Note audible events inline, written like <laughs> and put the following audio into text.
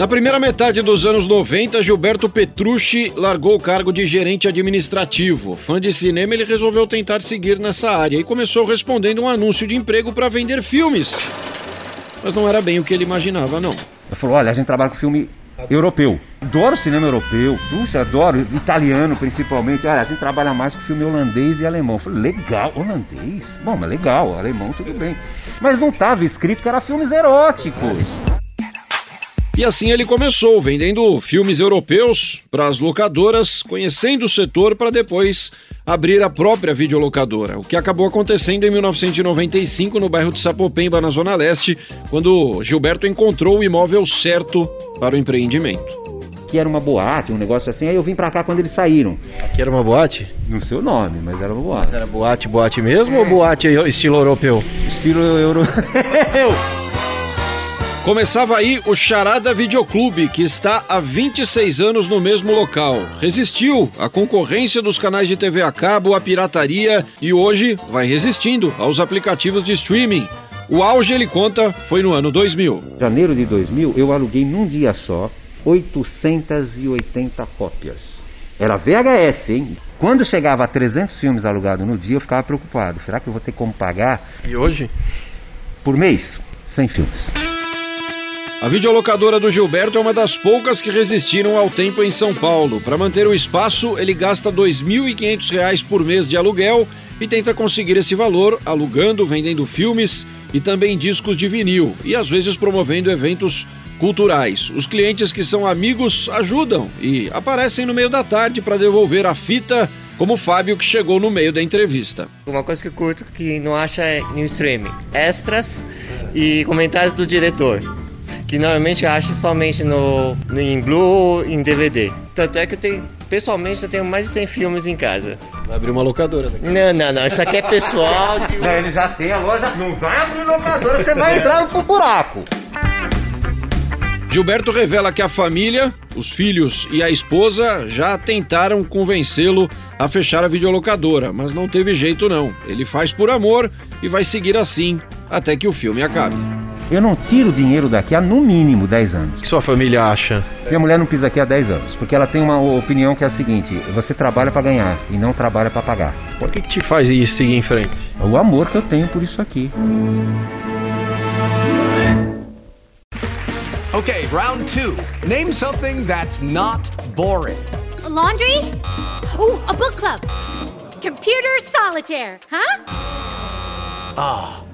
Na primeira metade dos anos 90, Gilberto Petrucci largou o cargo de gerente administrativo. Fã de cinema, ele resolveu tentar seguir nessa área e começou respondendo um anúncio de emprego para vender filmes. Mas não era bem o que ele imaginava, não. Ele falou: olha, a gente trabalha com filme europeu. Adoro cinema europeu, puxa, adoro italiano principalmente. Olha, a gente trabalha mais com filme holandês e alemão. Eu falei, legal, holandês? Bom, mas legal, alemão tudo bem. Mas não estava escrito que era filmes eróticos. E assim ele começou, vendendo filmes europeus para as locadoras, conhecendo o setor para depois abrir a própria videolocadora, o que acabou acontecendo em 1995 no bairro de Sapopemba, na Zona Leste, quando Gilberto encontrou o imóvel certo para o empreendimento. Que era uma boate, um negócio assim, aí eu vim para cá quando eles saíram. Aqui era uma boate? Não sei o nome, mas era uma boate. Mas era boate, boate mesmo é. ou boate estilo europeu? Estilo europeu. <laughs> Começava aí o Charada Videoclube, que está há 26 anos no mesmo local. Resistiu à concorrência dos canais de TV a cabo, à pirataria e hoje vai resistindo aos aplicativos de streaming. O auge, ele conta, foi no ano 2000. Janeiro de 2000, eu aluguei num dia só 880 cópias. Era VHS, hein? Quando chegava a 300 filmes alugados no dia, eu ficava preocupado. Será que eu vou ter como pagar? E hoje? Por mês, 100 filmes. A videolocadora do Gilberto é uma das poucas que resistiram ao tempo em São Paulo. Para manter o espaço, ele gasta R$ 2.500 por mês de aluguel e tenta conseguir esse valor alugando, vendendo filmes e também discos de vinil e às vezes promovendo eventos culturais. Os clientes que são amigos ajudam e aparecem no meio da tarde para devolver a fita, como o Fábio que chegou no meio da entrevista. Uma coisa que eu curto que não acha no streaming: extras e comentários do diretor que normalmente eu acho somente no, no em Blue em DVD. Tanto é que eu tenho, pessoalmente eu tenho mais de 100 filmes em casa. Vai abrir uma locadora daqui. Não, não, não, isso aqui é pessoal. De... Não, ele já tem a loja, não vai abrir locadora, você vai entrar pro buraco. Gilberto revela que a família, os filhos e a esposa já tentaram convencê-lo a fechar a videolocadora, mas não teve jeito não. Ele faz por amor e vai seguir assim até que o filme acabe. Eu não tiro dinheiro daqui há no mínimo 10 anos. O que sua família acha? Minha mulher não pisa aqui há 10 anos, porque ela tem uma opinião que é a seguinte: você trabalha para ganhar e não trabalha para pagar. Por que, que te faz isso seguir em frente? O amor que eu tenho por isso aqui. Okay, round two. Name something that's not boring. A laundry? Ooh, a book club. Computer solitaire, huh? Ah.